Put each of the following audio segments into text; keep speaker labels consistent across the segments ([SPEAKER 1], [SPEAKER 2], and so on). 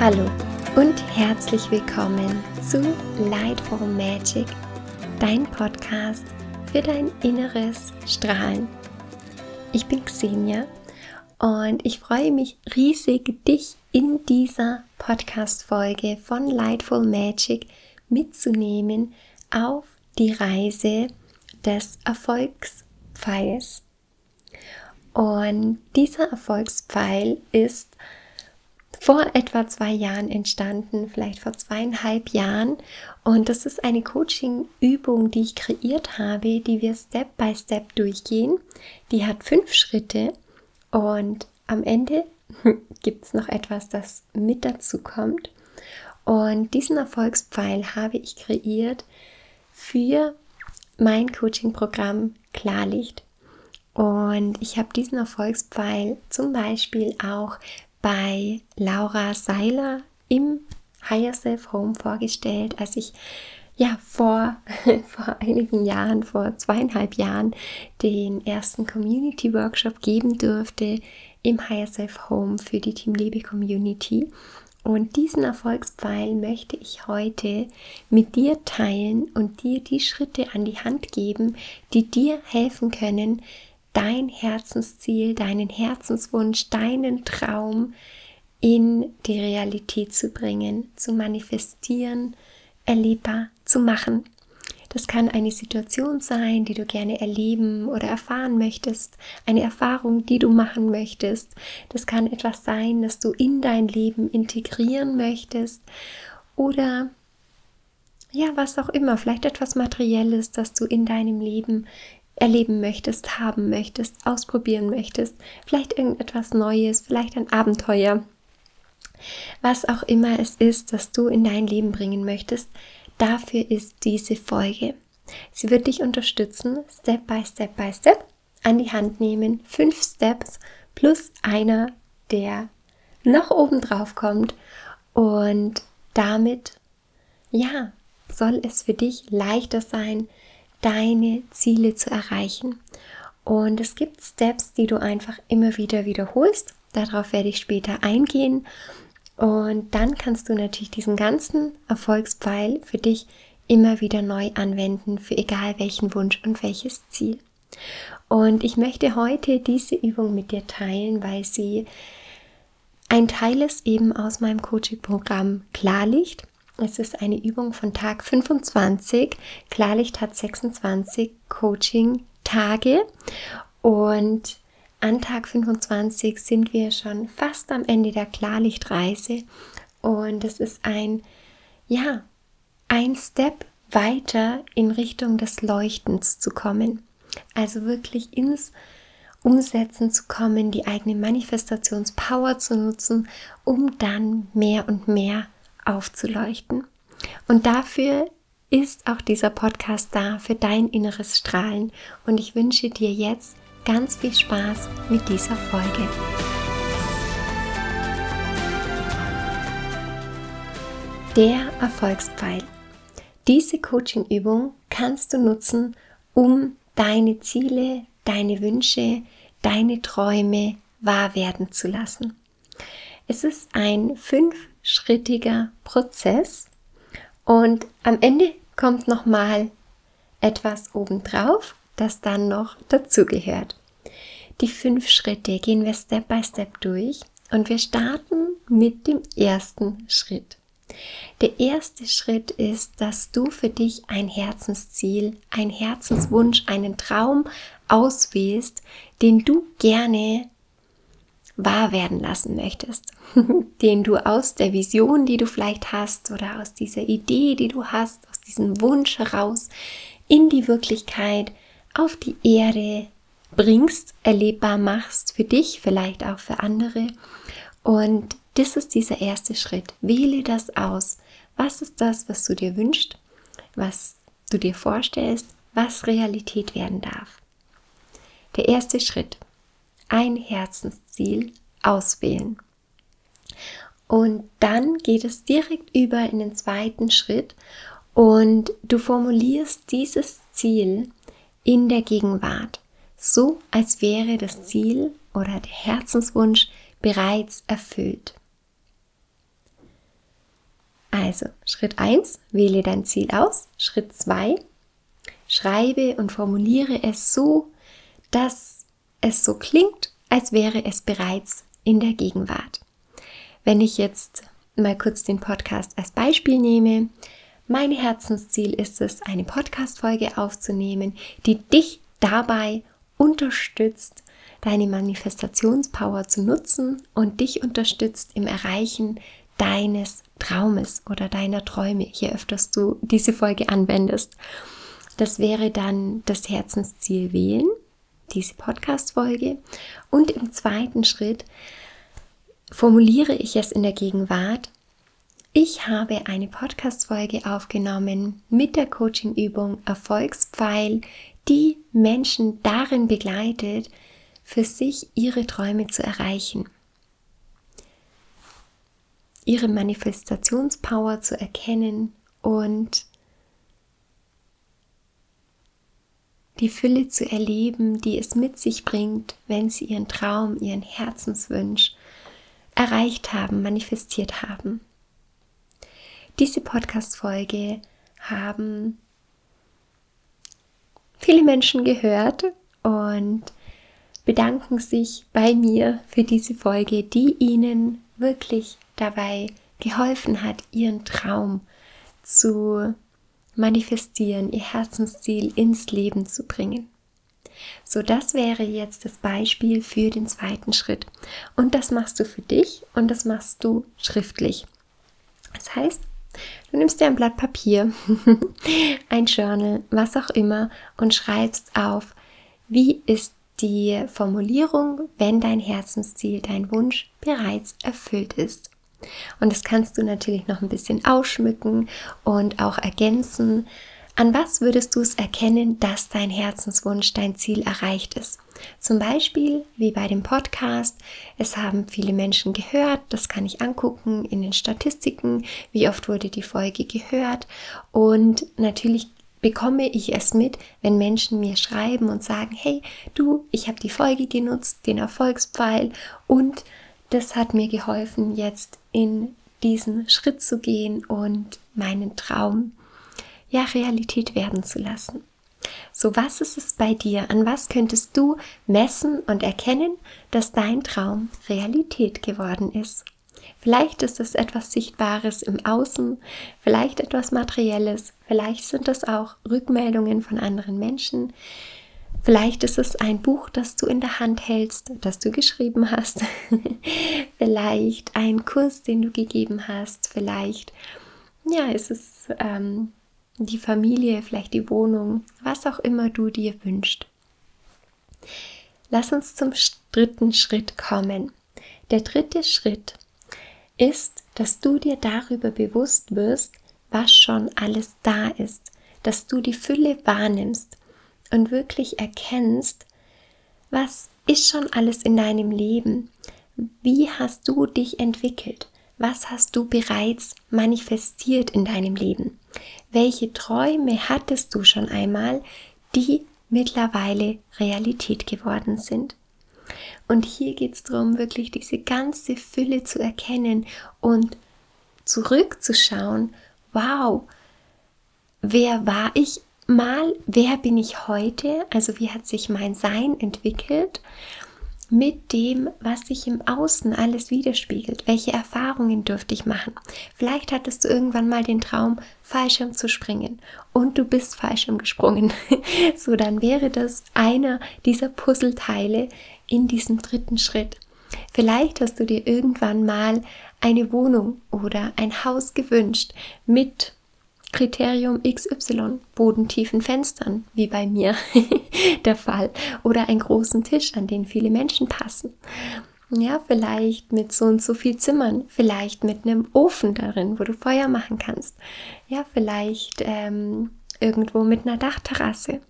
[SPEAKER 1] Hallo und herzlich willkommen zu Lightful Magic, dein Podcast für dein inneres Strahlen. Ich bin Xenia und ich freue mich riesig, dich in dieser Podcast-Folge von Lightful Magic mitzunehmen auf die Reise des Erfolgspfeils. Und dieser Erfolgspfeil ist vor etwa zwei Jahren entstanden, vielleicht vor zweieinhalb Jahren. Und das ist eine Coaching-Übung, die ich kreiert habe, die wir Step by Step durchgehen. Die hat fünf Schritte und am Ende gibt es noch etwas, das mit dazu kommt. Und diesen Erfolgspfeil habe ich kreiert für mein Coaching-Programm Klarlicht. Und ich habe diesen Erfolgspfeil zum Beispiel auch bei Laura Seiler im Higher Self Home vorgestellt, als ich ja vor, vor einigen Jahren, vor zweieinhalb Jahren, den ersten Community Workshop geben durfte im Higher Self Home für die Team Liebe Community. Und diesen Erfolgspfeil möchte ich heute mit dir teilen und dir die Schritte an die Hand geben, die dir helfen können, dein Herzensziel, deinen Herzenswunsch, deinen Traum in die Realität zu bringen, zu manifestieren, erlebbar zu machen. Das kann eine Situation sein, die du gerne erleben oder erfahren möchtest, eine Erfahrung, die du machen möchtest. Das kann etwas sein, das du in dein Leben integrieren möchtest oder ja, was auch immer, vielleicht etwas Materielles, das du in deinem Leben erleben möchtest, haben möchtest, ausprobieren möchtest, vielleicht irgendetwas Neues, vielleicht ein Abenteuer, was auch immer es ist, das du in dein Leben bringen möchtest, dafür ist diese Folge. Sie wird dich unterstützen, Step by Step by Step an die Hand nehmen, fünf Steps plus einer, der noch oben drauf kommt und damit, ja, soll es für dich leichter sein, deine Ziele zu erreichen. Und es gibt Steps, die du einfach immer wieder wiederholst. Darauf werde ich später eingehen. Und dann kannst du natürlich diesen ganzen Erfolgspfeil für dich immer wieder neu anwenden, für egal welchen Wunsch und welches Ziel. Und ich möchte heute diese Übung mit dir teilen, weil sie ein Teil ist eben aus meinem Coaching-Programm Klarlicht. Es ist eine Übung von Tag 25. Klarlicht hat 26 Coaching-Tage und an Tag 25 sind wir schon fast am Ende der Klarlichtreise und es ist ein, ja, ein Step weiter in Richtung des Leuchtens zu kommen. Also wirklich ins Umsetzen zu kommen, die eigene Manifestationspower zu nutzen, um dann mehr und mehr aufzuleuchten. Und dafür ist auch dieser Podcast da für dein inneres Strahlen. Und ich wünsche dir jetzt ganz viel Spaß mit dieser Folge. Der Erfolgspfeil. Diese Coaching-Übung kannst du nutzen, um deine Ziele, deine Wünsche, deine Träume wahr werden zu lassen. Es ist ein fünf schrittiger Prozess und am Ende kommt noch mal etwas obendrauf, das dann noch dazugehört. Die fünf Schritte gehen wir Step by Step durch und wir starten mit dem ersten Schritt. Der erste Schritt ist, dass du für dich ein Herzensziel, ein Herzenswunsch, einen Traum auswählst, den du gerne wahr werden lassen möchtest, den du aus der Vision, die du vielleicht hast oder aus dieser Idee, die du hast, aus diesem Wunsch heraus in die Wirklichkeit auf die Erde bringst, erlebbar machst, für dich, vielleicht auch für andere. Und das ist dieser erste Schritt. Wähle das aus. Was ist das, was du dir wünschst, was du dir vorstellst, was Realität werden darf? Der erste Schritt ein Herzensziel auswählen. Und dann geht es direkt über in den zweiten Schritt und du formulierst dieses Ziel in der Gegenwart, so als wäre das Ziel oder der Herzenswunsch bereits erfüllt. Also, Schritt 1, wähle dein Ziel aus. Schritt 2, schreibe und formuliere es so, dass es so klingt, als wäre es bereits in der Gegenwart. Wenn ich jetzt mal kurz den Podcast als Beispiel nehme, mein Herzensziel ist es, eine Podcast-Folge aufzunehmen, die dich dabei unterstützt, deine Manifestationspower zu nutzen und dich unterstützt im Erreichen deines Traumes oder deiner Träume, je öfters du diese Folge anwendest. Das wäre dann das Herzensziel wählen, diese Podcast-Folge. Und im zweiten Schritt formuliere ich es in der Gegenwart. Ich habe eine Podcast-Folge aufgenommen mit der Coaching-Übung Erfolgspfeil, die Menschen darin begleitet, für sich ihre Träume zu erreichen ihre Manifestationspower zu erkennen und die Fülle zu erleben, die es mit sich bringt, wenn sie ihren Traum, ihren Herzenswunsch erreicht haben, manifestiert haben. Diese Podcast-Folge haben viele Menschen gehört und bedanken sich bei mir für diese Folge, die ihnen wirklich dabei geholfen hat, ihren Traum zu manifestieren, ihr Herzensziel ins Leben zu bringen. So, das wäre jetzt das Beispiel für den zweiten Schritt. Und das machst du für dich und das machst du schriftlich. Das heißt, du nimmst dir ein Blatt Papier, ein Journal, was auch immer und schreibst auf, wie ist die Formulierung, wenn dein Herzensziel, dein Wunsch bereits erfüllt ist. Und das kannst du natürlich noch ein bisschen ausschmücken und auch ergänzen. An was würdest du es erkennen, dass dein Herzenswunsch, dein Ziel erreicht ist? Zum Beispiel wie bei dem Podcast. Es haben viele Menschen gehört. Das kann ich angucken in den Statistiken. Wie oft wurde die Folge gehört? Und natürlich bekomme ich es mit, wenn Menschen mir schreiben und sagen, hey, du, ich habe die Folge genutzt, den Erfolgspfeil und das hat mir geholfen, jetzt in diesen Schritt zu gehen und meinen Traum ja Realität werden zu lassen. So, was ist es bei dir? An was könntest du messen und erkennen, dass dein Traum Realität geworden ist? Vielleicht ist es etwas Sichtbares im Außen, vielleicht etwas Materielles, vielleicht sind es auch Rückmeldungen von anderen Menschen, Vielleicht ist es ein Buch, das du in der Hand hältst, das du geschrieben hast. vielleicht ein Kurs, den du gegeben hast. Vielleicht, ja, ist es ähm, die Familie, vielleicht die Wohnung, was auch immer du dir wünschst. Lass uns zum dritten Schritt kommen. Der dritte Schritt ist, dass du dir darüber bewusst wirst, was schon alles da ist, dass du die Fülle wahrnimmst und wirklich erkennst, was ist schon alles in deinem Leben? Wie hast du dich entwickelt? Was hast du bereits manifestiert in deinem Leben? Welche Träume hattest du schon einmal, die mittlerweile Realität geworden sind? Und hier geht es darum, wirklich diese ganze Fülle zu erkennen und zurückzuschauen, wow, wer war ich mal, wer bin ich heute, also wie hat sich mein Sein entwickelt mit dem, was sich im Außen alles widerspiegelt. Welche Erfahrungen dürfte ich machen? Vielleicht hattest du irgendwann mal den Traum, Fallschirm zu springen und du bist Fallschirm gesprungen. so, dann wäre das einer dieser Puzzleteile in diesem dritten Schritt. Vielleicht hast du dir irgendwann mal eine Wohnung oder ein Haus gewünscht mit Kriterium XY, bodentiefen Fenstern, wie bei mir der Fall, oder einen großen Tisch, an den viele Menschen passen. Ja, vielleicht mit so und so viel Zimmern, vielleicht mit einem Ofen darin, wo du Feuer machen kannst. Ja, vielleicht ähm, irgendwo mit einer Dachterrasse.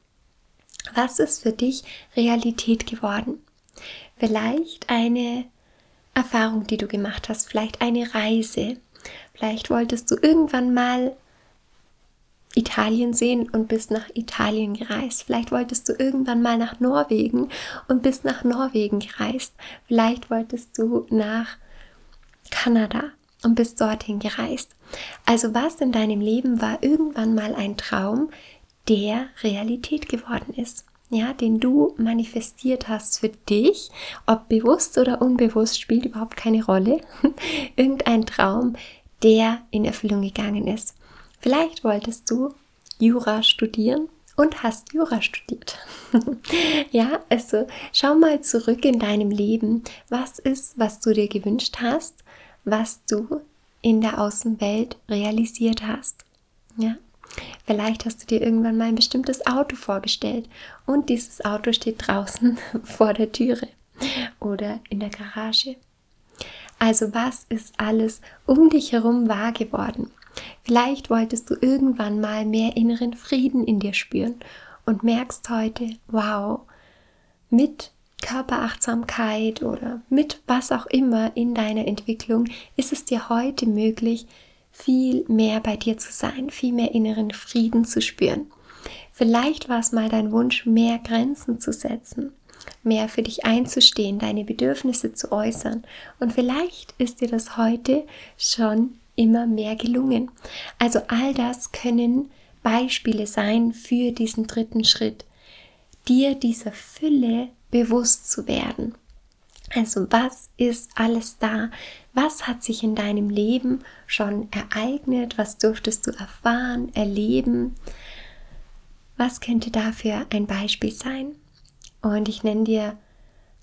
[SPEAKER 1] Was ist für dich Realität geworden? Vielleicht eine Erfahrung, die du gemacht hast, vielleicht eine Reise. Vielleicht wolltest du irgendwann mal Italien sehen und bist nach Italien gereist. Vielleicht wolltest du irgendwann mal nach Norwegen und bist nach Norwegen gereist. Vielleicht wolltest du nach Kanada und bist dorthin gereist. Also was in deinem Leben war irgendwann mal ein Traum, der Realität geworden ist. Ja, den du manifestiert hast für dich, ob bewusst oder unbewusst, spielt überhaupt keine Rolle. Irgendein Traum, der in Erfüllung gegangen ist. Vielleicht wolltest du Jura studieren und hast Jura studiert. ja, also schau mal zurück in deinem Leben. Was ist, was du dir gewünscht hast, was du in der Außenwelt realisiert hast? Ja, Vielleicht hast du dir irgendwann mal ein bestimmtes Auto vorgestellt und dieses Auto steht draußen vor der Türe oder in der Garage. Also was ist alles um dich herum wahr geworden? Vielleicht wolltest du irgendwann mal mehr inneren Frieden in dir spüren und merkst heute, wow, mit Körperachtsamkeit oder mit was auch immer in deiner Entwicklung ist es dir heute möglich, viel mehr bei dir zu sein, viel mehr inneren Frieden zu spüren. Vielleicht war es mal dein Wunsch, mehr Grenzen zu setzen, mehr für dich einzustehen, deine Bedürfnisse zu äußern. Und vielleicht ist dir das heute schon immer mehr gelungen. Also all das können Beispiele sein für diesen dritten Schritt, dir dieser Fülle bewusst zu werden. Also was ist alles da? Was hat sich in deinem Leben schon ereignet? Was durftest du erfahren, erleben? Was könnte dafür ein Beispiel sein? Und ich nenne dir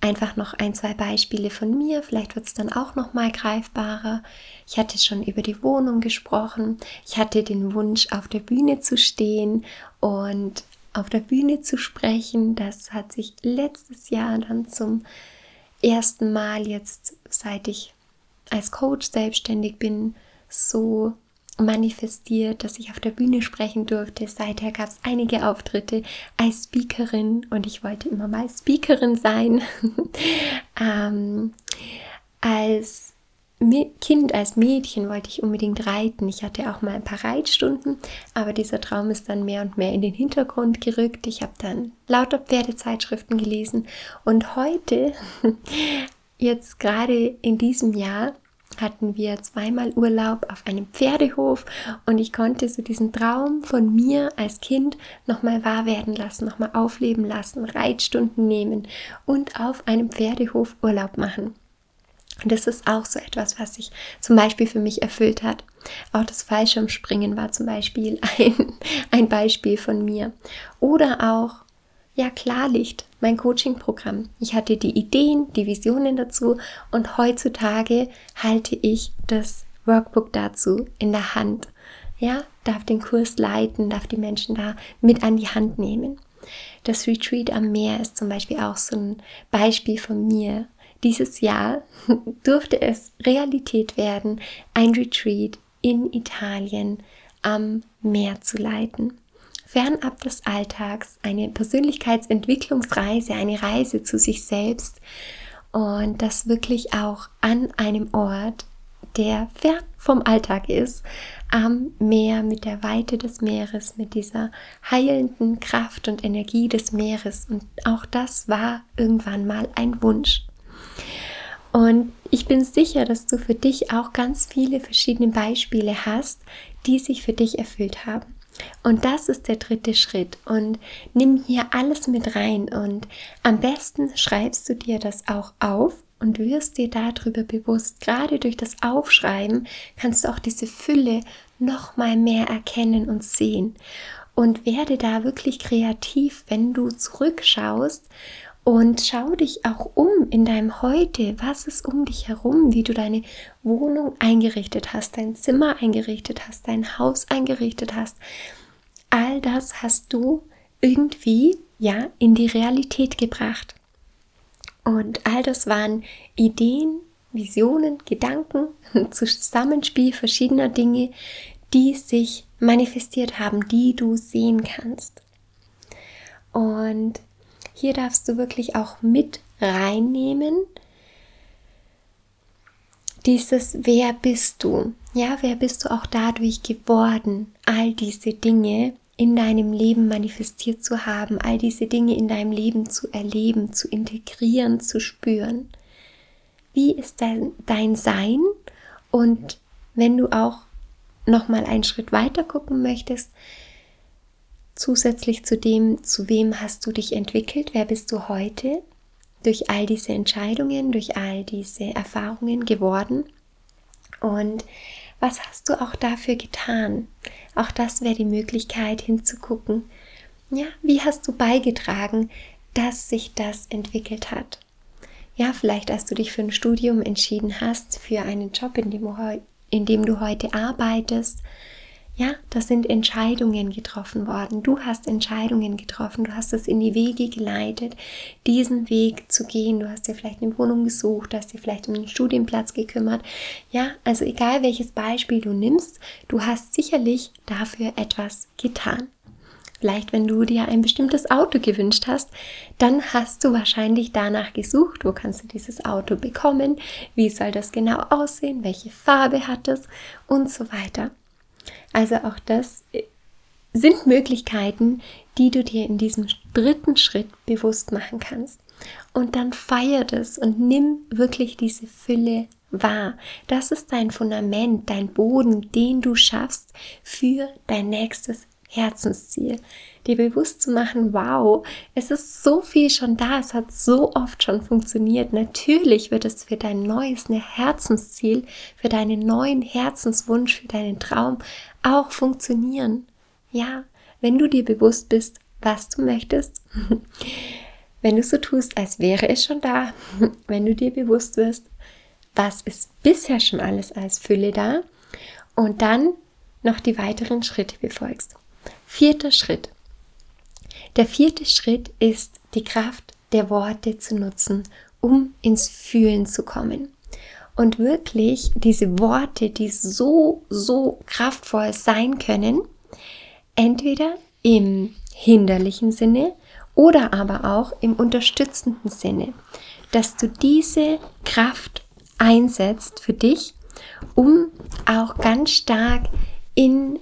[SPEAKER 1] einfach noch ein, zwei Beispiele von mir. Vielleicht wird es dann auch noch mal greifbarer. Ich hatte schon über die Wohnung gesprochen. Ich hatte den Wunsch, auf der Bühne zu stehen und auf der Bühne zu sprechen. Das hat sich letztes Jahr dann zum ersten Mal jetzt, seit ich als Coach selbstständig bin, so manifestiert, dass ich auf der Bühne sprechen durfte. Seither gab es einige Auftritte als Speakerin und ich wollte immer mal Speakerin sein. ähm, als Kind, als Mädchen wollte ich unbedingt reiten. Ich hatte auch mal ein paar Reitstunden, aber dieser Traum ist dann mehr und mehr in den Hintergrund gerückt. Ich habe dann lauter Pferdezeitschriften gelesen und heute, jetzt gerade in diesem Jahr, hatten wir zweimal Urlaub auf einem Pferdehof und ich konnte so diesen Traum von mir als Kind nochmal wahr werden lassen, nochmal aufleben lassen, Reitstunden nehmen und auf einem Pferdehof Urlaub machen. Und das ist auch so etwas, was sich zum Beispiel für mich erfüllt hat. Auch das Fallschirmspringen war zum Beispiel ein, ein Beispiel von mir. Oder auch, ja, Klarlicht, mein Coaching-Programm. Ich hatte die Ideen, die Visionen dazu und heutzutage halte ich das Workbook dazu in der Hand. Ja, darf den Kurs leiten, darf die Menschen da mit an die Hand nehmen. Das Retreat am Meer ist zum Beispiel auch so ein Beispiel von mir, dieses Jahr durfte es Realität werden, ein Retreat in Italien am Meer zu leiten. Fernab des Alltags, eine Persönlichkeitsentwicklungsreise, eine Reise zu sich selbst und das wirklich auch an einem Ort, der fern vom Alltag ist, am Meer, mit der Weite des Meeres, mit dieser heilenden Kraft und Energie des Meeres. Und auch das war irgendwann mal ein Wunsch. Und ich bin sicher, dass du für dich auch ganz viele verschiedene Beispiele hast, die sich für dich erfüllt haben. Und das ist der dritte Schritt. Und nimm hier alles mit rein. Und am besten schreibst du dir das auch auf und wirst dir darüber bewusst. Gerade durch das Aufschreiben kannst du auch diese Fülle noch mal mehr erkennen und sehen. Und werde da wirklich kreativ, wenn du zurückschaust und schau dich auch um in deinem Heute. Was ist um dich herum? Wie du deine Wohnung eingerichtet hast, dein Zimmer eingerichtet hast, dein Haus eingerichtet hast. All das hast du irgendwie ja in die Realität gebracht. Und all das waren Ideen, Visionen, Gedanken, Zusammenspiel verschiedener Dinge, die sich manifestiert haben, die du sehen kannst. Und hier darfst du wirklich auch mit reinnehmen. Dieses Wer bist du? Ja, wer bist du auch dadurch geworden? All diese Dinge in deinem Leben manifestiert zu haben, all diese Dinge in deinem Leben zu erleben, zu integrieren, zu spüren. Wie ist dein, dein Sein und wenn du auch noch mal einen Schritt weiter gucken möchtest, zusätzlich zu dem, zu wem hast du dich entwickelt, wer bist du heute durch all diese Entscheidungen, durch all diese Erfahrungen geworden und was hast du auch dafür getan? Auch das wäre die Möglichkeit hinzugucken. Ja, wie hast du beigetragen, dass sich das entwickelt hat? Ja, vielleicht als du dich für ein Studium entschieden hast, für einen Job, in dem, in dem du heute arbeitest, ja, das sind Entscheidungen getroffen worden. Du hast Entscheidungen getroffen. Du hast es in die Wege geleitet, diesen Weg zu gehen. Du hast dir vielleicht eine Wohnung gesucht, hast dir vielleicht um einen Studienplatz gekümmert. Ja, also egal welches Beispiel du nimmst, du hast sicherlich dafür etwas getan. Vielleicht, wenn du dir ein bestimmtes Auto gewünscht hast, dann hast du wahrscheinlich danach gesucht, wo kannst du dieses Auto bekommen, wie soll das genau aussehen, welche Farbe hat es und so weiter. Also auch das sind Möglichkeiten, die du dir in diesem dritten Schritt bewusst machen kannst. Und dann feier das und nimm wirklich diese Fülle wahr. Das ist dein Fundament, dein Boden, den du schaffst für dein nächstes Herzensziel. Dir bewusst zu machen, wow, es ist so viel schon da, es hat so oft schon funktioniert. Natürlich wird es für dein neues Herzensziel, für deinen neuen Herzenswunsch, für deinen Traum auch funktionieren. Ja, wenn du dir bewusst bist, was du möchtest, wenn du so tust, als wäre es schon da, wenn du dir bewusst wirst, was ist bisher schon alles als Fülle da und dann noch die weiteren Schritte befolgst. Vierter Schritt. Der vierte Schritt ist die Kraft der Worte zu nutzen, um ins Fühlen zu kommen und wirklich diese Worte, die so, so kraftvoll sein können, entweder im hinderlichen Sinne oder aber auch im unterstützenden Sinne, dass du diese Kraft einsetzt für dich, um auch ganz stark in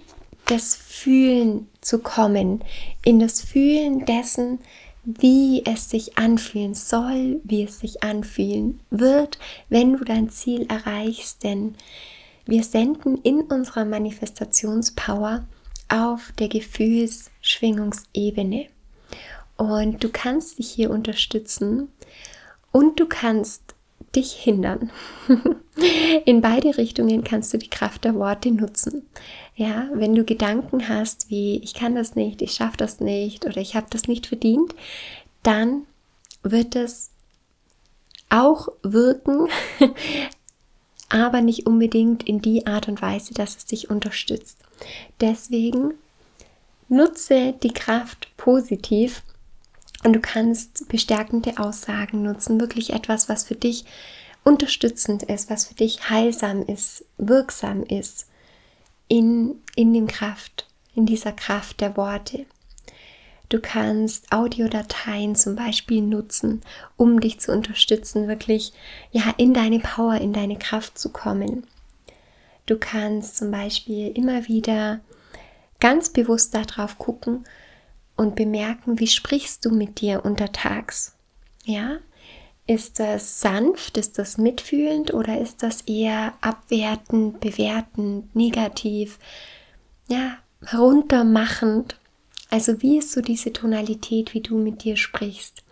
[SPEAKER 1] das Fühlen zu kommen, in das Fühlen dessen, wie es sich anfühlen soll, wie es sich anfühlen wird, wenn du dein Ziel erreichst. Denn wir senden in unserer Manifestationspower auf der Gefühlsschwingungsebene. Und du kannst dich hier unterstützen und du kannst dich hindern. In beide Richtungen kannst du die Kraft der Worte nutzen. Ja, wenn du Gedanken hast wie ich kann das nicht, ich schaffe das nicht oder ich habe das nicht verdient, dann wird es auch wirken, aber nicht unbedingt in die Art und Weise, dass es dich unterstützt. Deswegen nutze die Kraft positiv und du kannst bestärkende Aussagen nutzen, wirklich etwas, was für dich unterstützend ist, was für dich heilsam ist, wirksam ist in, in dem Kraft, in dieser Kraft der Worte. Du kannst Audiodateien zum Beispiel nutzen, um dich zu unterstützen, wirklich ja in deine Power, in deine Kraft zu kommen. Du kannst zum Beispiel immer wieder ganz bewusst darauf gucken, und bemerken, wie sprichst du mit dir untertags? Ja? Ist das sanft, ist das mitfühlend oder ist das eher abwertend, bewertend, negativ, ja, heruntermachend? Also wie ist so diese Tonalität, wie du mit dir sprichst?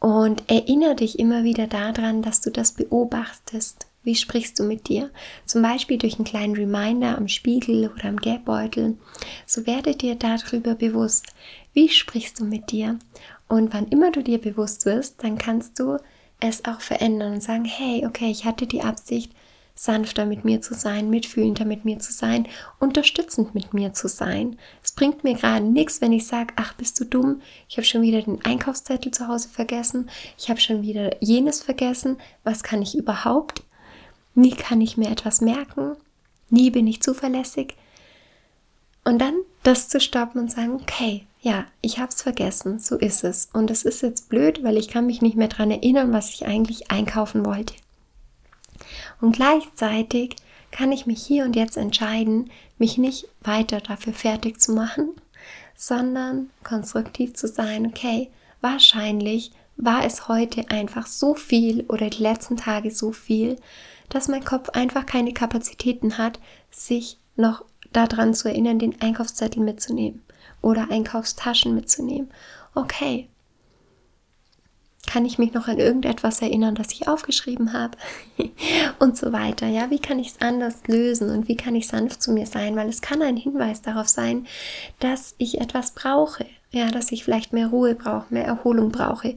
[SPEAKER 1] Und erinnere dich immer wieder daran, dass du das beobachtest. Wie sprichst du mit dir? Zum Beispiel durch einen kleinen Reminder am Spiegel oder am Gelbbeutel. So werde dir darüber bewusst, wie sprichst du mit dir? Und wann immer du dir bewusst wirst, dann kannst du es auch verändern und sagen, hey, okay, ich hatte die Absicht, sanfter mit mir zu sein, mitfühlender mit mir zu sein, unterstützend mit mir zu sein. Es bringt mir gerade nichts, wenn ich sage, ach, bist du dumm, ich habe schon wieder den Einkaufszettel zu Hause vergessen, ich habe schon wieder jenes vergessen, was kann ich überhaupt? Nie kann ich mir etwas merken, nie bin ich zuverlässig. Und dann das zu stoppen und sagen, okay, ja, ich habe es vergessen, so ist es. Und es ist jetzt blöd, weil ich kann mich nicht mehr daran erinnern, was ich eigentlich einkaufen wollte. Und gleichzeitig kann ich mich hier und jetzt entscheiden, mich nicht weiter dafür fertig zu machen, sondern konstruktiv zu sein, okay, wahrscheinlich war es heute einfach so viel oder die letzten Tage so viel, dass mein Kopf einfach keine Kapazitäten hat, sich noch daran zu erinnern, den Einkaufszettel mitzunehmen oder Einkaufstaschen mitzunehmen. Okay. Kann ich mich noch an irgendetwas erinnern, das ich aufgeschrieben habe? und so weiter. Ja, wie kann ich es anders lösen und wie kann ich sanft zu mir sein? Weil es kann ein Hinweis darauf sein, dass ich etwas brauche. Ja, dass ich vielleicht mehr Ruhe brauche, mehr Erholung brauche.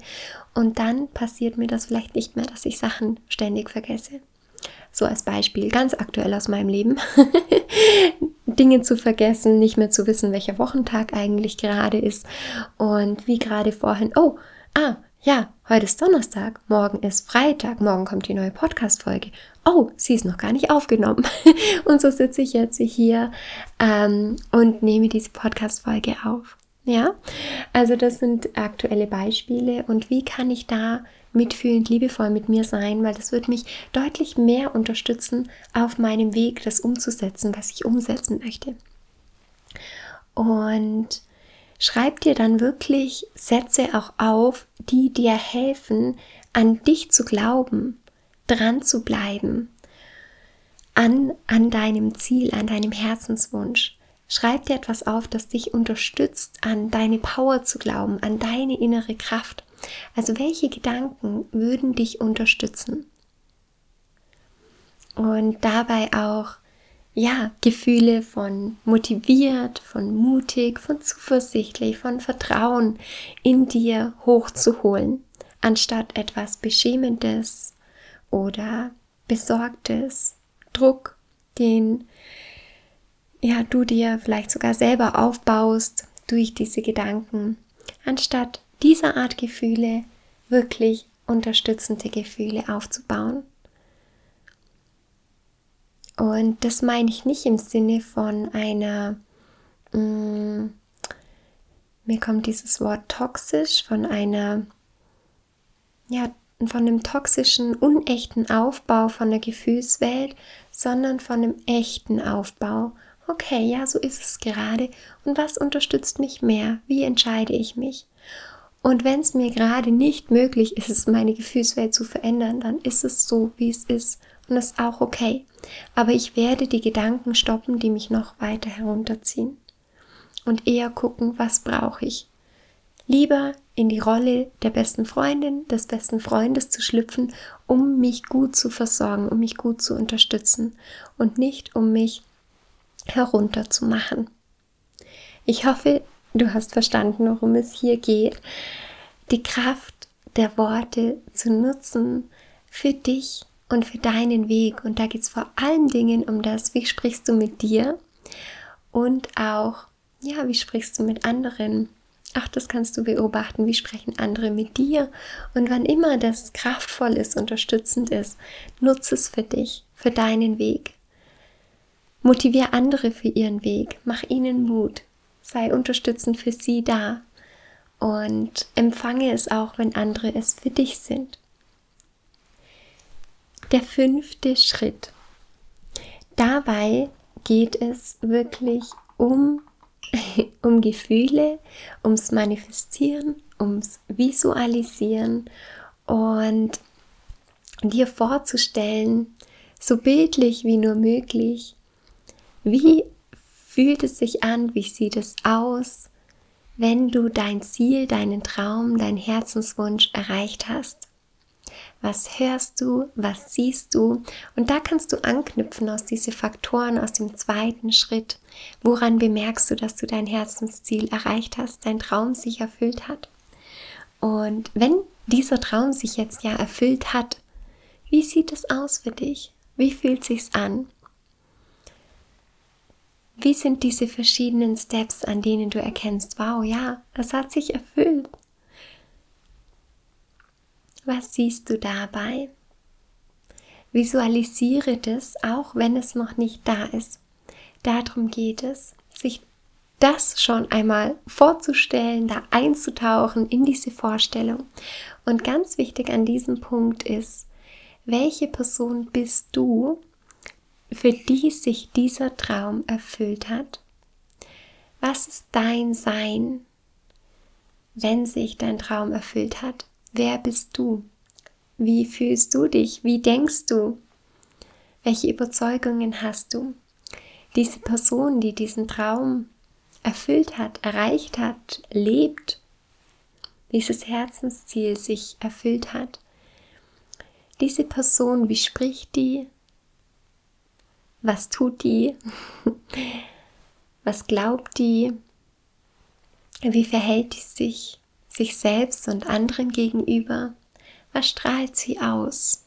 [SPEAKER 1] Und dann passiert mir das vielleicht nicht mehr, dass ich Sachen ständig vergesse. So als Beispiel, ganz aktuell aus meinem Leben. Dinge zu vergessen, nicht mehr zu wissen, welcher Wochentag eigentlich gerade ist und wie gerade vorhin, oh, ah, ja, heute ist Donnerstag, morgen ist Freitag, morgen kommt die neue Podcast-Folge. Oh, sie ist noch gar nicht aufgenommen. und so sitze ich jetzt hier ähm, und nehme diese Podcast-Folge auf. Ja, also das sind aktuelle Beispiele und wie kann ich da mitfühlend, liebevoll mit mir sein, weil das wird mich deutlich mehr unterstützen auf meinem Weg, das umzusetzen, was ich umsetzen möchte. Und schreib dir dann wirklich Sätze auch auf, die dir helfen, an dich zu glauben, dran zu bleiben, an, an deinem Ziel, an deinem Herzenswunsch. Schreib dir etwas auf, das dich unterstützt, an deine Power zu glauben, an deine innere Kraft. Also welche Gedanken würden dich unterstützen? Und dabei auch, ja, Gefühle von motiviert, von mutig, von zuversichtlich, von Vertrauen in dir hochzuholen, anstatt etwas Beschämendes oder Besorgtes, Druck, den ja, du dir vielleicht sogar selber aufbaust durch diese Gedanken, anstatt dieser Art Gefühle wirklich unterstützende Gefühle aufzubauen. Und das meine ich nicht im Sinne von einer, mh, mm, mir kommt dieses Wort toxisch, von einer, ja, von einem toxischen, unechten Aufbau von der Gefühlswelt, sondern von einem echten Aufbau. Okay, ja, so ist es gerade. Und was unterstützt mich mehr? Wie entscheide ich mich? Und wenn es mir gerade nicht möglich ist, meine Gefühlswelt zu verändern, dann ist es so, wie es ist. Und das ist auch okay. Aber ich werde die Gedanken stoppen, die mich noch weiter herunterziehen. Und eher gucken, was brauche ich. Lieber in die Rolle der besten Freundin, des besten Freundes zu schlüpfen, um mich gut zu versorgen, um mich gut zu unterstützen und nicht um mich herunterzumachen. Ich hoffe, Du hast verstanden, worum es hier geht. Die Kraft der Worte zu nutzen für dich und für deinen Weg. Und da geht es vor allen Dingen um das, wie sprichst du mit dir und auch, ja, wie sprichst du mit anderen. Auch das kannst du beobachten, wie sprechen andere mit dir. Und wann immer das kraftvoll ist, unterstützend ist, nutze es für dich, für deinen Weg. Motiviere andere für ihren Weg, mach ihnen Mut, sei unterstützend für sie da und empfange es auch, wenn andere es für dich sind. Der fünfte Schritt. Dabei geht es wirklich um, um Gefühle, ums Manifestieren, ums Visualisieren und dir vorzustellen, so bildlich wie nur möglich, wie fühlt es sich an? Wie sieht es aus, wenn du dein Ziel, deinen Traum, deinen Herzenswunsch erreicht hast? Was hörst du? Was siehst du? Und da kannst du anknüpfen aus diese Faktoren aus dem zweiten Schritt. Woran bemerkst du, dass du dein Herzensziel erreicht hast, dein Traum sich erfüllt hat? Und wenn dieser Traum sich jetzt ja erfüllt hat, wie sieht es aus für dich? Wie fühlt sich's an? Wie sind diese verschiedenen Steps, an denen du erkennst, wow, ja, es hat sich erfüllt? Was siehst du dabei? Visualisiere das, auch wenn es noch nicht da ist. Darum geht es, sich das schon einmal vorzustellen, da einzutauchen in diese Vorstellung. Und ganz wichtig an diesem Punkt ist, welche Person bist du für die sich dieser Traum erfüllt hat? Was ist dein Sein, wenn sich dein Traum erfüllt hat? Wer bist du? Wie fühlst du dich? Wie denkst du? Welche Überzeugungen hast du? Diese Person, die diesen Traum erfüllt hat, erreicht hat, lebt, dieses Herzensziel sich erfüllt hat. Diese Person, wie spricht die? Was tut die? Was glaubt die? Wie verhält die sich sich selbst und anderen gegenüber? Was strahlt sie aus?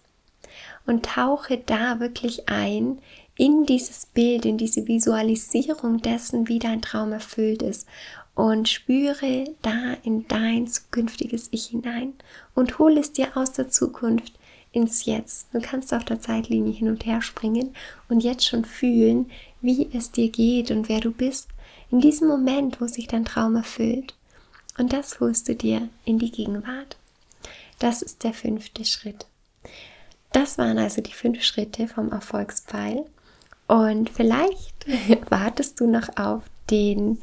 [SPEAKER 1] Und tauche da wirklich ein in dieses Bild, in diese Visualisierung dessen, wie dein Traum erfüllt ist. Und spüre da in dein zukünftiges Ich hinein und hole es dir aus der Zukunft ins Jetzt. Du kannst auf der Zeitlinie hin und her springen und jetzt schon fühlen, wie es dir geht und wer du bist in diesem Moment, wo sich dein Traum erfüllt. Und das holst du dir in die Gegenwart. Das ist der fünfte Schritt. Das waren also die fünf Schritte vom Erfolgspfeil. Und vielleicht wartest du noch auf den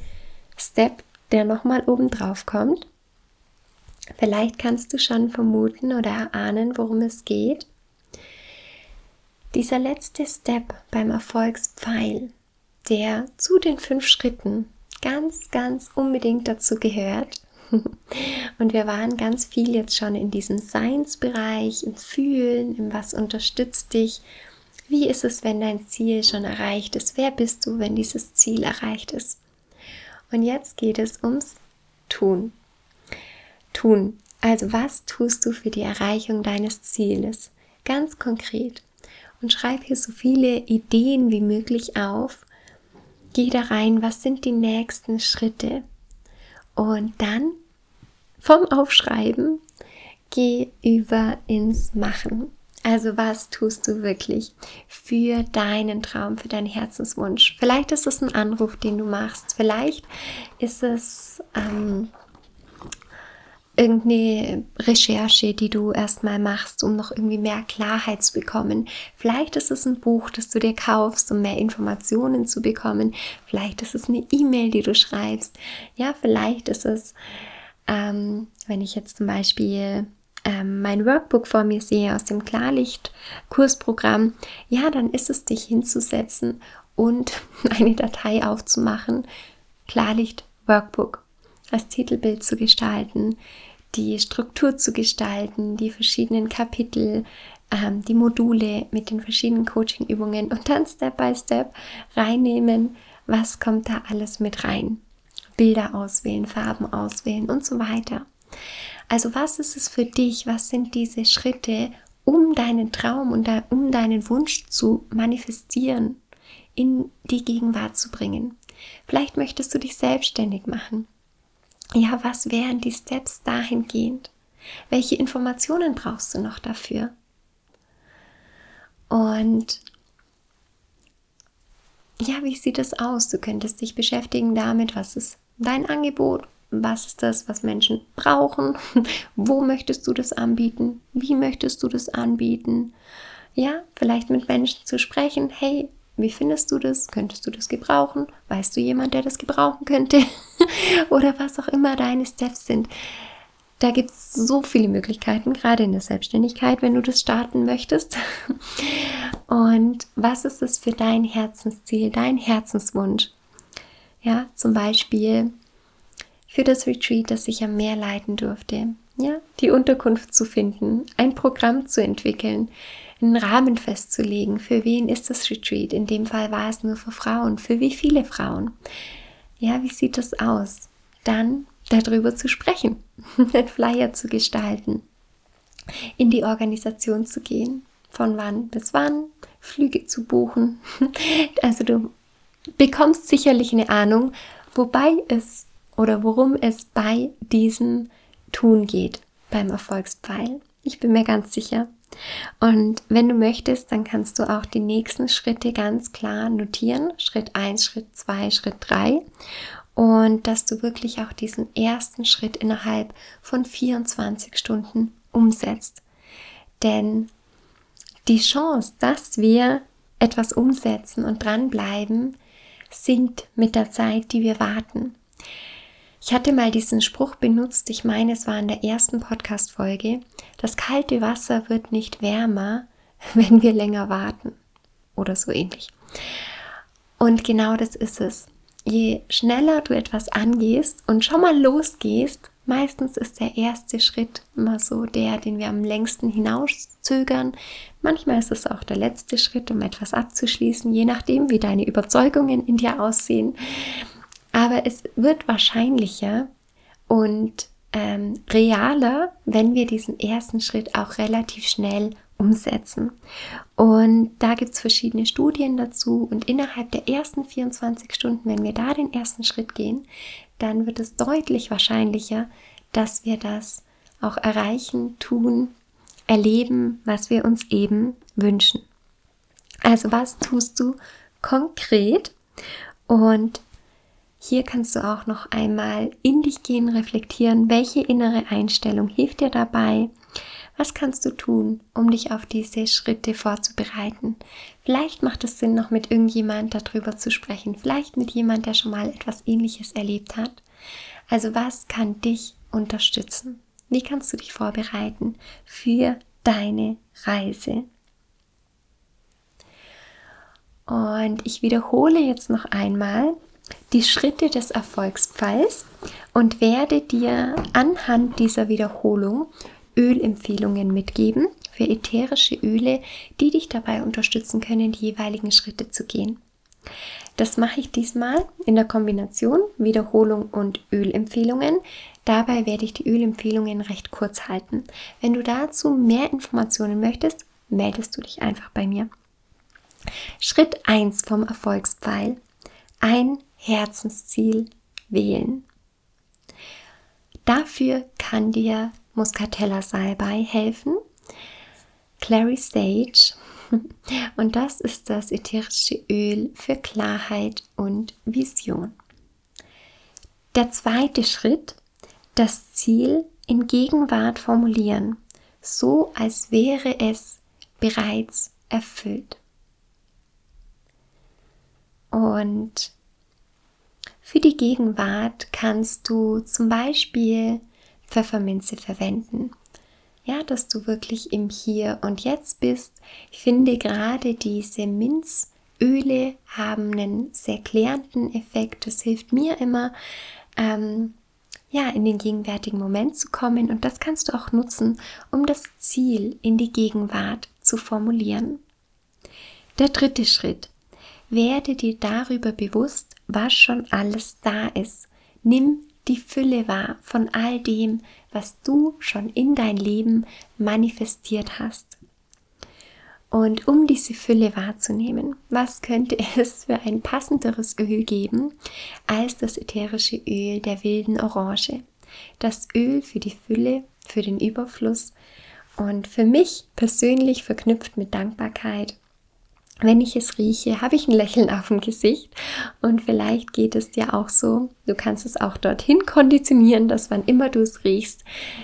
[SPEAKER 1] Step, der nochmal oben drauf kommt. Vielleicht kannst du schon vermuten oder erahnen, worum es geht. Dieser letzte Step beim Erfolgspfeil, der zu den fünf Schritten ganz, ganz unbedingt dazu gehört. Und wir waren ganz viel jetzt schon in diesem Seinsbereich, im Fühlen, im Was unterstützt dich. Wie ist es, wenn dein Ziel schon erreicht ist? Wer bist du, wenn dieses Ziel erreicht ist? Und jetzt geht es ums Tun. Tun. Also was tust du für die Erreichung deines Zieles? Ganz konkret. Und schreib hier so viele Ideen wie möglich auf, Geh da rein, was sind die nächsten Schritte? Und dann vom Aufschreiben geh über ins Machen. Also was tust du wirklich für deinen Traum, für deinen Herzenswunsch? Vielleicht ist es ein Anruf, den du machst. Vielleicht ist es ähm, irgendeine Recherche, die du erstmal machst, um noch irgendwie mehr Klarheit zu bekommen. Vielleicht ist es ein Buch, das du dir kaufst, um mehr Informationen zu bekommen. Vielleicht ist es eine E-Mail, die du schreibst. Ja, vielleicht ist es, ähm, wenn ich jetzt zum Beispiel ähm, mein Workbook vor mir sehe aus dem Klarlicht-Kursprogramm, ja, dann ist es dich hinzusetzen und eine Datei aufzumachen. Klarlicht Workbook als Titelbild zu gestalten, die Struktur zu gestalten, die verschiedenen Kapitel, ähm, die Module mit den verschiedenen Coaching-Übungen und dann Step by Step reinnehmen, was kommt da alles mit rein. Bilder auswählen, Farben auswählen und so weiter. Also was ist es für dich? Was sind diese Schritte, um deinen Traum und um deinen Wunsch zu manifestieren, in die Gegenwart zu bringen? Vielleicht möchtest du dich selbstständig machen ja, was wären die Steps dahingehend? Welche Informationen brauchst du noch dafür? Und ja, wie sieht es aus? Du könntest dich beschäftigen damit, was ist dein Angebot? Was ist das, was Menschen brauchen? Wo möchtest du das anbieten? Wie möchtest du das anbieten? Ja, vielleicht mit Menschen zu sprechen. Hey, wie findest du das? Könntest du das gebrauchen? Weißt du jemand, der das gebrauchen könnte? Oder was auch immer deine Steps sind. Da gibt es so viele Möglichkeiten, gerade in der Selbstständigkeit, wenn du das starten möchtest. Und was ist es für dein Herzensziel, dein Herzenswunsch? Ja, zum Beispiel für das Retreat, das ich am Meer leiten durfte. Ja, die Unterkunft zu finden, ein Programm zu entwickeln, einen Rahmen festzulegen. Für wen ist das Retreat? In dem Fall war es nur für Frauen. Für wie viele Frauen? Ja, wie sieht das aus? Dann darüber zu sprechen, den Flyer zu gestalten, in die Organisation zu gehen, von wann bis wann, Flüge zu buchen. Also du bekommst sicherlich eine Ahnung, wobei es oder worum es bei diesem Tun geht, beim Erfolgspfeil. Ich bin mir ganz sicher, und wenn du möchtest, dann kannst du auch die nächsten Schritte ganz klar notieren. Schritt 1, Schritt 2, Schritt 3. Und dass du wirklich auch diesen ersten Schritt innerhalb von 24 Stunden umsetzt. Denn die Chance, dass wir etwas umsetzen und dranbleiben, sinkt mit der Zeit, die wir warten. Ich hatte mal diesen Spruch benutzt, ich meine, es war in der ersten Podcast-Folge. Das kalte Wasser wird nicht wärmer, wenn wir länger warten. Oder so ähnlich. Und genau das ist es. Je schneller du etwas angehst und schon mal losgehst, meistens ist der erste Schritt immer so der, den wir am längsten hinauszögern. Manchmal ist es auch der letzte Schritt, um etwas abzuschließen, je nachdem, wie deine Überzeugungen in dir aussehen. Aber es wird wahrscheinlicher und ähm, realer, wenn wir diesen ersten Schritt auch relativ schnell umsetzen. Und da gibt es verschiedene Studien dazu. Und innerhalb der ersten 24 Stunden, wenn wir da den ersten Schritt gehen, dann wird es deutlich wahrscheinlicher, dass wir das auch erreichen, tun, erleben, was wir uns eben wünschen. Also was tust du konkret? Und hier kannst du auch noch einmal in dich gehen, reflektieren, welche innere Einstellung hilft dir dabei. Was kannst du tun, um dich auf diese Schritte vorzubereiten? Vielleicht macht es Sinn, noch mit irgendjemand darüber zu sprechen. Vielleicht mit jemand, der schon mal etwas Ähnliches erlebt hat. Also was kann dich unterstützen? Wie kannst du dich vorbereiten für deine Reise? Und ich wiederhole jetzt noch einmal, die Schritte des Erfolgspfeils und werde dir anhand dieser Wiederholung Ölempfehlungen mitgeben für ätherische Öle, die dich dabei unterstützen können, die jeweiligen Schritte zu gehen. Das mache ich diesmal in der Kombination Wiederholung und Ölempfehlungen. Dabei werde ich die Ölempfehlungen recht kurz halten. Wenn du dazu mehr Informationen möchtest, meldest du dich einfach bei mir. Schritt 1 vom Erfolgspfeil. Ein Herzensziel wählen. Dafür kann dir Muscatella Salbei helfen, Clary Sage und das ist das ätherische Öl für Klarheit und Vision. Der zweite Schritt, das Ziel in Gegenwart formulieren, so als wäre es bereits erfüllt. Und für die Gegenwart kannst du zum Beispiel Pfefferminze verwenden. Ja, dass du wirklich im Hier und Jetzt bist. Ich finde gerade diese Minzöle haben einen sehr klärenden Effekt. Das hilft mir immer, ähm, ja, in den gegenwärtigen Moment zu kommen. Und das kannst du auch nutzen, um das Ziel in die Gegenwart zu formulieren. Der dritte Schritt. Werde dir darüber bewusst, was schon alles da ist. Nimm die Fülle wahr von all dem, was du schon in dein Leben manifestiert hast. Und um diese Fülle wahrzunehmen, was könnte es für ein passenderes Öl geben als das ätherische Öl der wilden Orange? Das Öl für die Fülle, für den Überfluss und für mich persönlich verknüpft mit Dankbarkeit wenn ich es rieche, habe ich ein Lächeln auf dem Gesicht und vielleicht geht es dir auch so. Du kannst es auch dorthin konditionieren, dass wann immer du es riechst,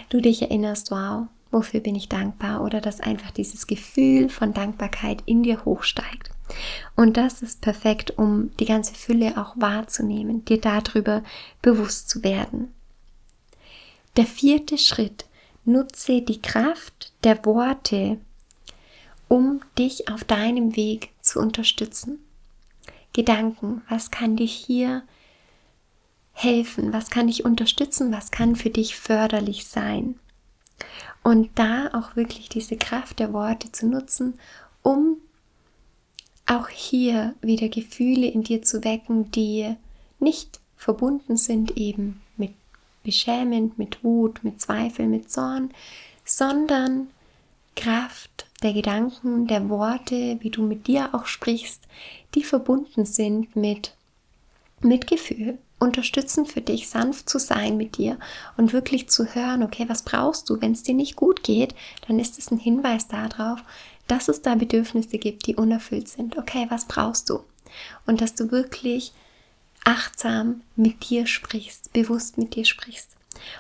[SPEAKER 1] du dich erinnerst, wow, wofür bin ich dankbar oder dass einfach dieses Gefühl von Dankbarkeit in dir hochsteigt. Und das ist perfekt, um die ganze Fülle auch wahrzunehmen, dir darüber bewusst zu werden. Der vierte Schritt, nutze die Kraft der Worte um dich auf deinem Weg zu unterstützen. Gedanken, was kann dich hier helfen, was kann dich unterstützen, was kann für dich förderlich sein. Und da auch wirklich diese Kraft der Worte zu nutzen, um auch hier wieder Gefühle in dir zu wecken, die nicht verbunden sind eben mit beschämend, mit Wut, mit Zweifel, mit Zorn, sondern Kraft der Gedanken, der Worte, wie du mit dir auch sprichst, die verbunden sind mit Mitgefühl, unterstützen für dich, sanft zu sein mit dir und wirklich zu hören, okay, was brauchst du? Wenn es dir nicht gut geht, dann ist es ein Hinweis darauf, dass es da Bedürfnisse gibt, die unerfüllt sind. Okay, was brauchst du? Und dass du wirklich achtsam mit dir sprichst, bewusst mit dir sprichst.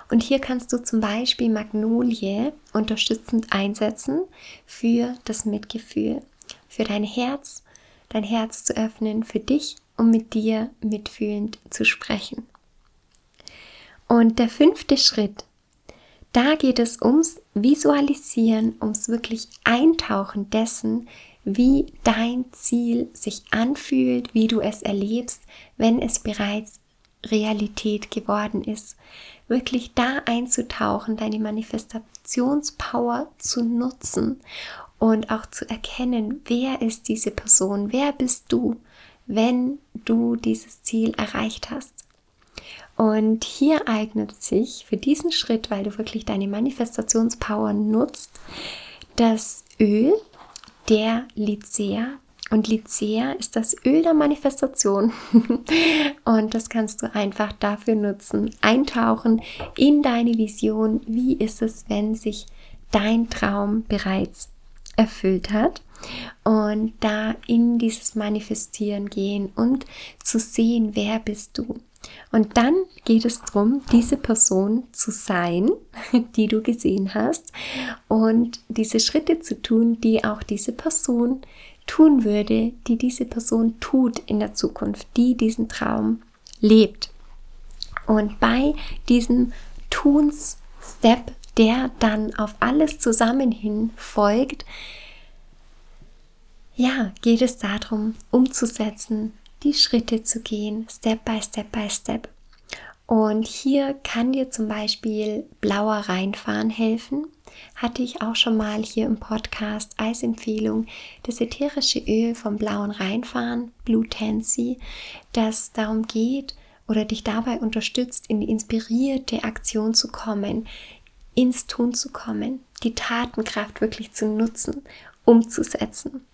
[SPEAKER 1] Und hier kannst du zum Beispiel Magnolie unterstützend einsetzen für das Mitgefühl, für dein Herz, dein Herz zu öffnen für dich, um mit dir mitfühlend zu sprechen. Und der fünfte Schritt, da geht es ums Visualisieren, ums wirklich Eintauchen dessen, wie dein Ziel sich anfühlt, wie du es erlebst, wenn es bereits Realität geworden ist. Wirklich da einzutauchen, deine Manifestationspower zu nutzen und auch zu erkennen, wer ist diese Person, wer bist du, wenn du dieses Ziel erreicht hast. Und hier eignet sich für diesen Schritt, weil du wirklich deine Manifestationspower nutzt, das Öl der Lycea. Und Lycea ist das Öl der Manifestation. und das kannst du einfach dafür nutzen. Eintauchen in deine Vision. Wie ist es, wenn sich dein Traum bereits erfüllt hat? Und da in dieses Manifestieren gehen und zu sehen, wer bist du. Und dann geht es darum, diese Person zu sein, die du gesehen hast und diese Schritte zu tun, die auch diese Person tun würde, die diese Person tut in der Zukunft, die diesen Traum lebt. Und bei diesem Tuns-Step, der dann auf alles zusammen hin folgt, ja, geht es darum, umzusetzen, die Schritte zu gehen, Step by Step by Step. Und hier kann dir zum Beispiel blauer Reinfahren helfen. Hatte ich auch schon mal hier im Podcast als Empfehlung das ätherische Öl vom blauen Reinfahren, Blue Tansy, das darum geht oder dich dabei unterstützt, in die inspirierte Aktion zu kommen, ins Tun zu kommen, die Tatenkraft wirklich zu nutzen, umzusetzen.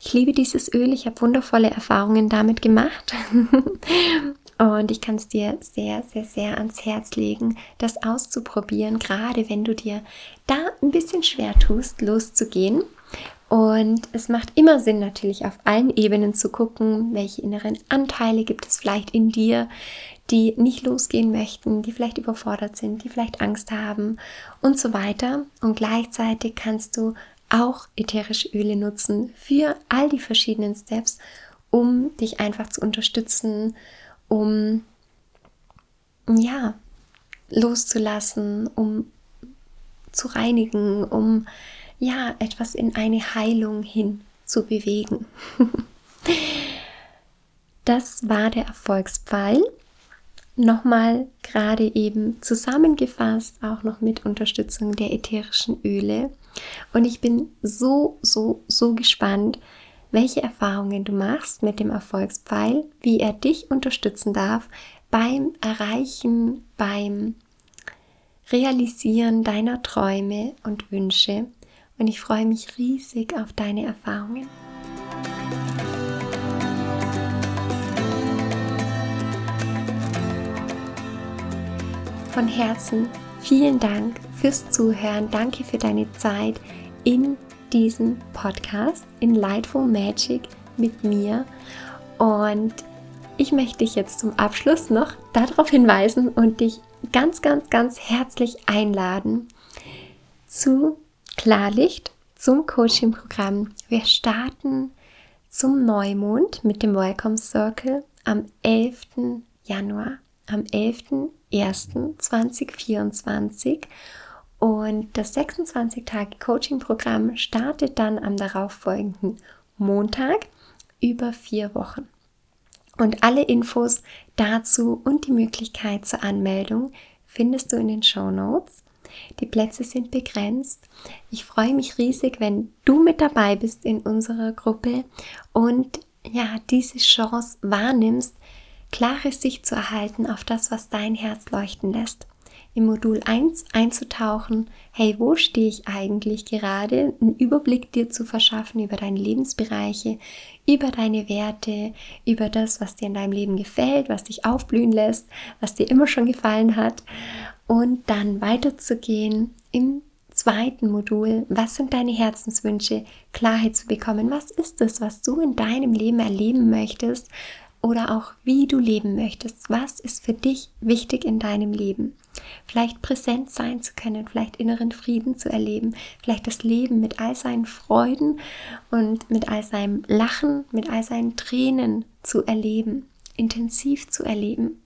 [SPEAKER 1] Ich liebe dieses Öl, ich habe wundervolle Erfahrungen damit gemacht. Und ich kann es dir sehr, sehr, sehr ans Herz legen, das auszuprobieren, gerade wenn du dir da ein bisschen schwer tust, loszugehen. Und es macht immer Sinn, natürlich auf allen Ebenen zu gucken, welche inneren Anteile gibt es vielleicht in dir, die nicht losgehen möchten, die vielleicht überfordert sind, die vielleicht Angst haben und so weiter. Und gleichzeitig kannst du auch ätherische Öle nutzen für all die verschiedenen Steps, um dich einfach zu unterstützen, um ja, loszulassen, um zu reinigen, um ja, etwas in eine Heilung hin zu bewegen. das war der Erfolgspfeil. Nochmal gerade eben zusammengefasst, auch noch mit Unterstützung der ätherischen Öle. Und ich bin so, so, so gespannt, welche Erfahrungen du machst mit dem Erfolgspfeil, wie er dich unterstützen darf beim Erreichen, beim Realisieren deiner Träume und Wünsche. Und ich freue mich riesig auf deine Erfahrungen. Von Herzen vielen Dank fürs Zuhören. Danke für deine Zeit in diesem Podcast, in Lightful Magic mit mir. Und ich möchte dich jetzt zum Abschluss noch darauf hinweisen und dich ganz, ganz, ganz herzlich einladen zu Klarlicht, zum Coaching-Programm. Wir starten zum Neumond mit dem Welcome Circle am 11. Januar, am 11.01.2024 und das 26-Tage-Coaching-Programm startet dann am darauffolgenden Montag über vier Wochen. Und alle Infos dazu und die Möglichkeit zur Anmeldung findest du in den Show Notes. Die Plätze sind begrenzt. Ich freue mich riesig, wenn du mit dabei bist in unserer Gruppe und ja, diese Chance wahrnimmst, klare Sicht zu erhalten auf das, was dein Herz leuchten lässt im Modul 1 einzutauchen, hey, wo stehe ich eigentlich gerade, einen Überblick dir zu verschaffen über deine Lebensbereiche, über deine Werte, über das, was dir in deinem Leben gefällt, was dich aufblühen lässt, was dir immer schon gefallen hat. Und dann weiterzugehen im zweiten Modul, was sind deine Herzenswünsche, Klarheit zu bekommen, was ist es, was du in deinem Leben erleben möchtest oder auch wie du leben möchtest, was ist für dich wichtig in deinem Leben vielleicht präsent sein zu können, vielleicht inneren Frieden zu erleben, vielleicht das Leben mit all seinen Freuden und mit all seinem Lachen, mit all seinen Tränen zu erleben, intensiv zu erleben.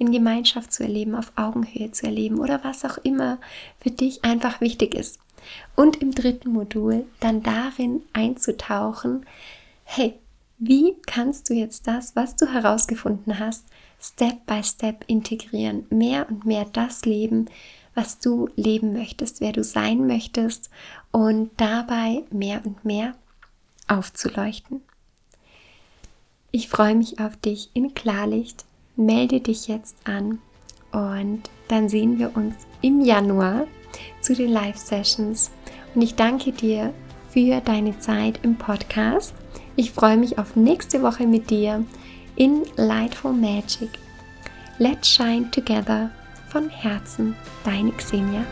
[SPEAKER 1] in Gemeinschaft zu erleben, auf Augenhöhe zu erleben oder was auch immer für dich einfach wichtig ist. Und im dritten Modul dann darin einzutauchen, hey, wie kannst du jetzt das, was du herausgefunden hast, Step by Step integrieren, mehr und mehr das leben, was du leben möchtest, wer du sein möchtest und dabei mehr und mehr aufzuleuchten. Ich freue mich auf dich in Klarlicht. Melde dich jetzt an und dann sehen wir uns im Januar zu den Live-Sessions. Und ich danke dir für deine Zeit im Podcast. Ich freue mich auf nächste Woche mit dir in Lightful Magic. Let's Shine Together von Herzen, deine Xenia.